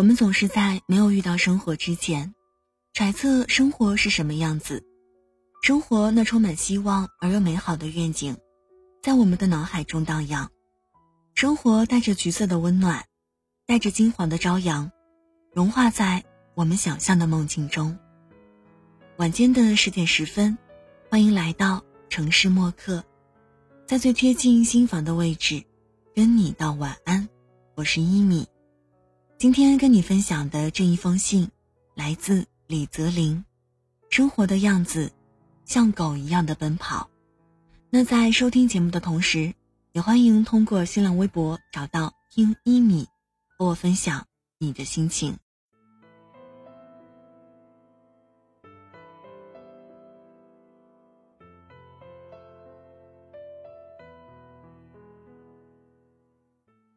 我们总是在没有遇到生活之前，揣测生活是什么样子。生活那充满希望而又美好的愿景，在我们的脑海中荡漾。生活带着橘色的温暖，带着金黄的朝阳，融化在我们想象的梦境中。晚间的十点十分，欢迎来到城市默客，在最贴近心房的位置，跟你道晚安。我是一米。今天跟你分享的这一封信，来自李泽林。生活的样子，像狗一样的奔跑。那在收听节目的同时，也欢迎通过新浪微博找到听一米，和我分享你的心情。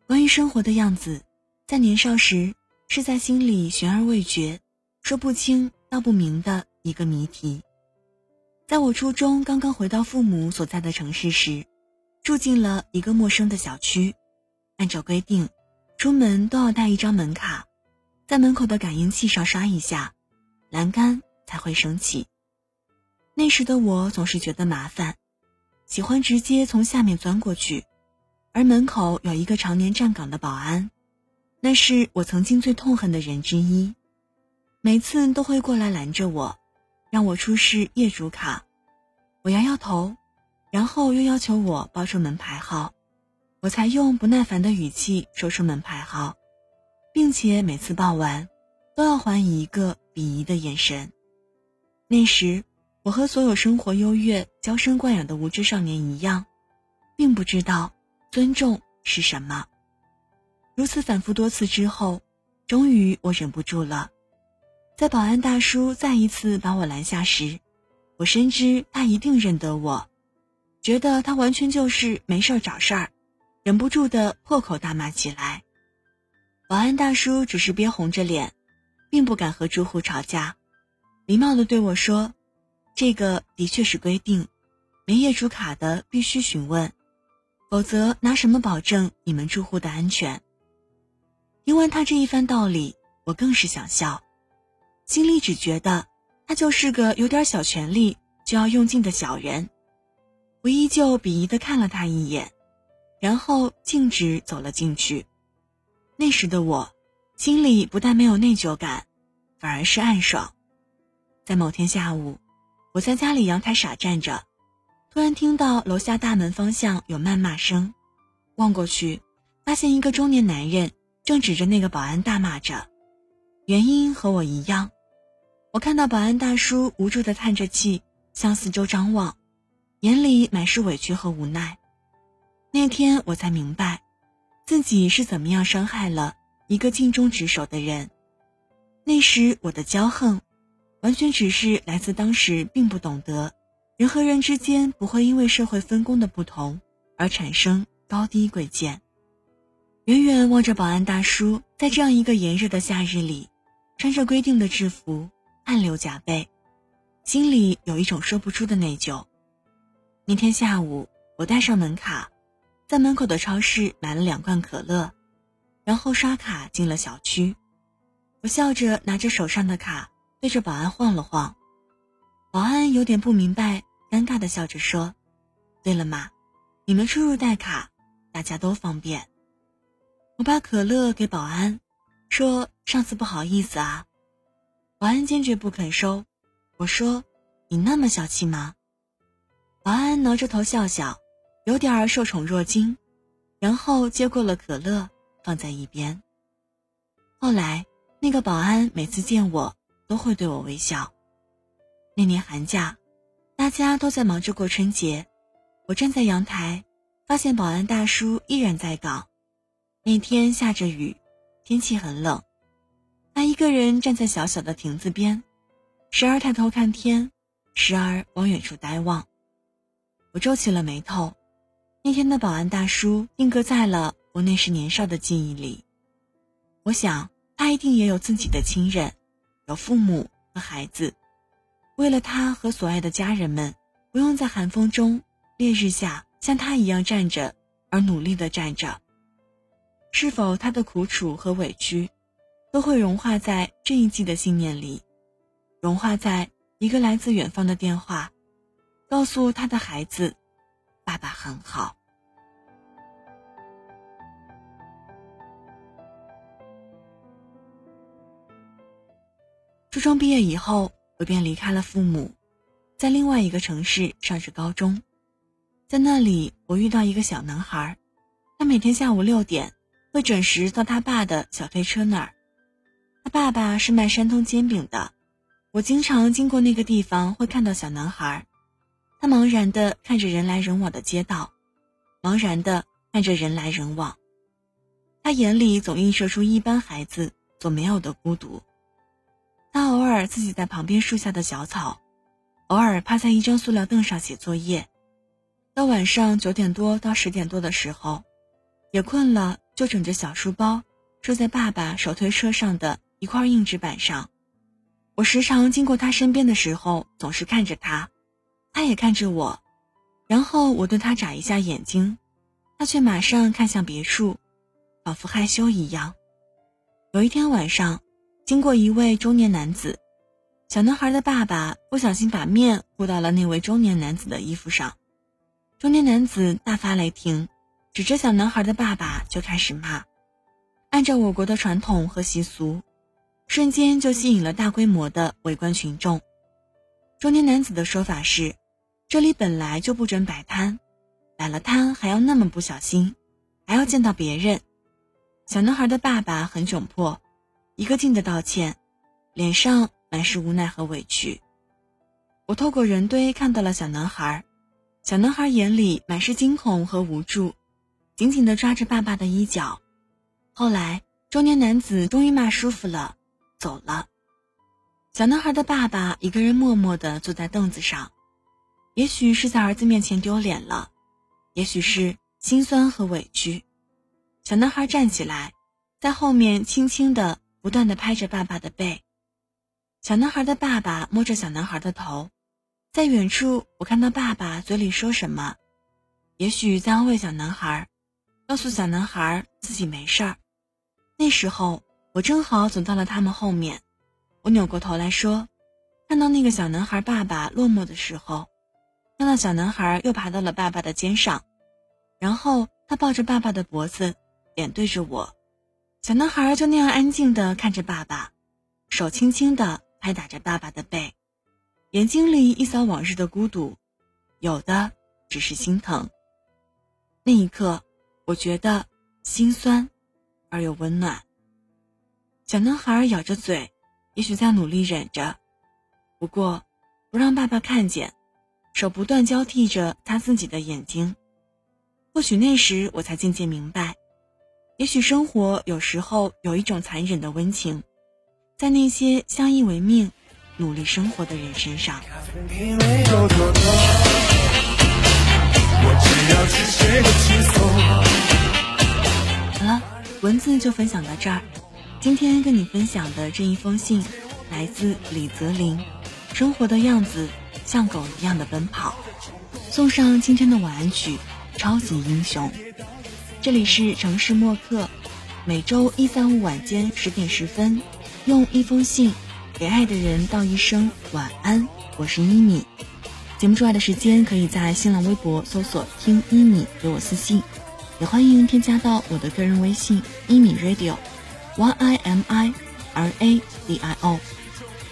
关于生活的样子。在年少时，是在心里悬而未决、说不清道不明的一个谜题。在我初中刚刚回到父母所在的城市时，住进了一个陌生的小区。按照规定，出门都要带一张门卡，在门口的感应器上刷一下，栏杆才会升起。那时的我总是觉得麻烦，喜欢直接从下面钻过去，而门口有一个常年站岗的保安。那是我曾经最痛恨的人之一，每次都会过来拦着我，让我出示业主卡，我摇摇头，然后又要求我报出门牌号，我才用不耐烦的语气说出门牌号，并且每次报完，都要还以一个鄙夷的眼神。那时，我和所有生活优越、娇生惯养的无知少年一样，并不知道尊重是什么。如此反复多次之后，终于我忍不住了。在保安大叔再一次把我拦下时，我深知他一定认得我，觉得他完全就是没事儿找事儿，忍不住的破口大骂起来。保安大叔只是憋红着脸，并不敢和住户吵架，礼貌的对我说：“这个的确是规定，没业主卡的必须询问，否则拿什么保证你们住户的安全？”听完他这一番道理，我更是想笑，心里只觉得他就是个有点小权力就要用尽的小人。我依旧鄙夷的看了他一眼，然后径直走了进去。那时的我，心里不但没有内疚感，反而是暗爽。在某天下午，我在家里阳台傻站着，突然听到楼下大门方向有谩骂声，望过去，发现一个中年男人。正指着那个保安大骂着，原因和我一样。我看到保安大叔无助的叹着气，向四周张望，眼里满是委屈和无奈。那天我才明白，自己是怎么样伤害了一个尽忠职守的人。那时我的骄横，完全只是来自当时并不懂得，人和人之间不会因为社会分工的不同而产生高低贵贱。远远望着保安大叔，在这样一个炎热的夏日里，穿着规定的制服，汗流浃背，心里有一种说不出的内疚。那天下午，我带上门卡，在门口的超市买了两罐可乐，然后刷卡进了小区。我笑着拿着手上的卡，对着保安晃了晃。保安有点不明白，尴尬的笑着说：“对了嘛，你们出入带卡，大家都方便。”我把可乐给保安，说：“上次不好意思啊。”保安坚决不肯收。我说：“你那么小气吗？”保安挠着头笑笑，有点儿受宠若惊，然后接过了可乐，放在一边。后来，那个保安每次见我都会对我微笑。那年寒假，大家都在忙着过春节，我站在阳台，发现保安大叔依然在岗。那天下着雨，天气很冷，他一个人站在小小的亭子边，时而抬头看天，时而往远处呆望。我皱起了眉头。那天的保安大叔定格在了我那时年少的记忆里。我想他一定也有自己的亲人，有父母和孩子，为了他和所爱的家人们，不用在寒风中、烈日下像他一样站着，而努力的站着。是否他的苦楚和委屈，都会融化在这一季的信念里，融化在一个来自远方的电话，告诉他的孩子：“爸爸很好。”初中毕业以后，我便离开了父母，在另外一个城市上着高中。在那里，我遇到一个小男孩，他每天下午六点会准时到他爸的小推车那儿。他爸爸是卖山东煎饼的，我经常经过那个地方会看到小男孩，他茫然地看着人来人往的街道，茫然地看着人来人往，他眼里总映射出一般孩子所没有的孤独。他偶尔自己在旁边树下的小草，偶尔趴在一张塑料凳上写作业。到晚上九点多到十点多的时候，也困了，就枕着小书包，坐在爸爸手推车上的一块硬纸板上。我时常经过他身边的时候，总是看着他，他也看着我，然后我对他眨一下眼睛，他却马上看向别处，仿佛害羞一样。有一天晚上。经过一位中年男子，小男孩的爸爸不小心把面糊到了那位中年男子的衣服上，中年男子大发雷霆，指着小男孩的爸爸就开始骂。按照我国的传统和习俗，瞬间就吸引了大规模的围观群众。中年男子的说法是：这里本来就不准摆摊，摆了摊还要那么不小心，还要见到别人。小男孩的爸爸很窘迫。一个劲的道歉，脸上满是无奈和委屈。我透过人堆看到了小男孩，小男孩眼里满是惊恐和无助，紧紧地抓着爸爸的衣角。后来，中年男子终于骂舒服了，走了。小男孩的爸爸一个人默默地坐在凳子上，也许是在儿子面前丢脸了，也许是心酸和委屈。小男孩站起来，在后面轻轻地。不断的拍着爸爸的背，小男孩的爸爸摸着小男孩的头，在远处我看到爸爸嘴里说什么，也许在安慰小男孩，告诉小男孩自己没事儿。那时候我正好走到了他们后面，我扭过头来说，看到那个小男孩爸爸落寞的时候，看到小男孩又爬到了爸爸的肩上，然后他抱着爸爸的脖子，脸对着我。小男孩就那样安静地看着爸爸，手轻轻地拍打着爸爸的背，眼睛里一扫往日的孤独，有的只是心疼。那一刻，我觉得心酸而又温暖。小男孩咬着嘴，也许在努力忍着，不过不让爸爸看见，手不断交替着擦自己的眼睛。或许那时我才渐渐明白。也许生活有时候有一种残忍的温情，在那些相依为命、努力生活的人身上。好了，文字就分享到这儿。今天跟你分享的这一封信，来自李泽林。生活的样子像狗一样的奔跑，送上今天的晚安曲《超级英雄》。这里是城市默客，每周一、三、五晚间十点十分，用一封信给爱的人道一声晚安。我是一米，节目之外的时间可以在新浪微博搜索“听一米”给我私信，也欢迎添加到我的个人微信“一米 radio”，y i m i r a d i o。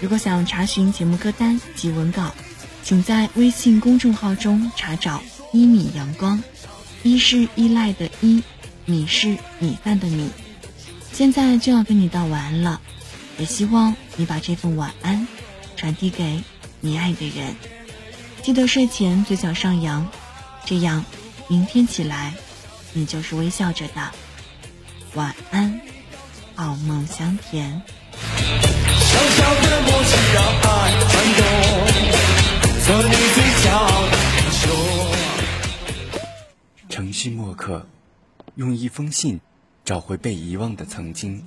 如果想查询节目歌单及文稿，请在微信公众号中查找“一米阳光”。一是依赖的一，米是米饭的米。现在就要跟你道晚安了，也希望你把这份晚安传递给你爱的人。记得睡前嘴角上扬，这样明天起来你就是微笑着的。晚安，好梦香甜。小小的默契让爱转动，做你最骄傲的英雄。城市墨客，用一封信找回被遗忘的曾经。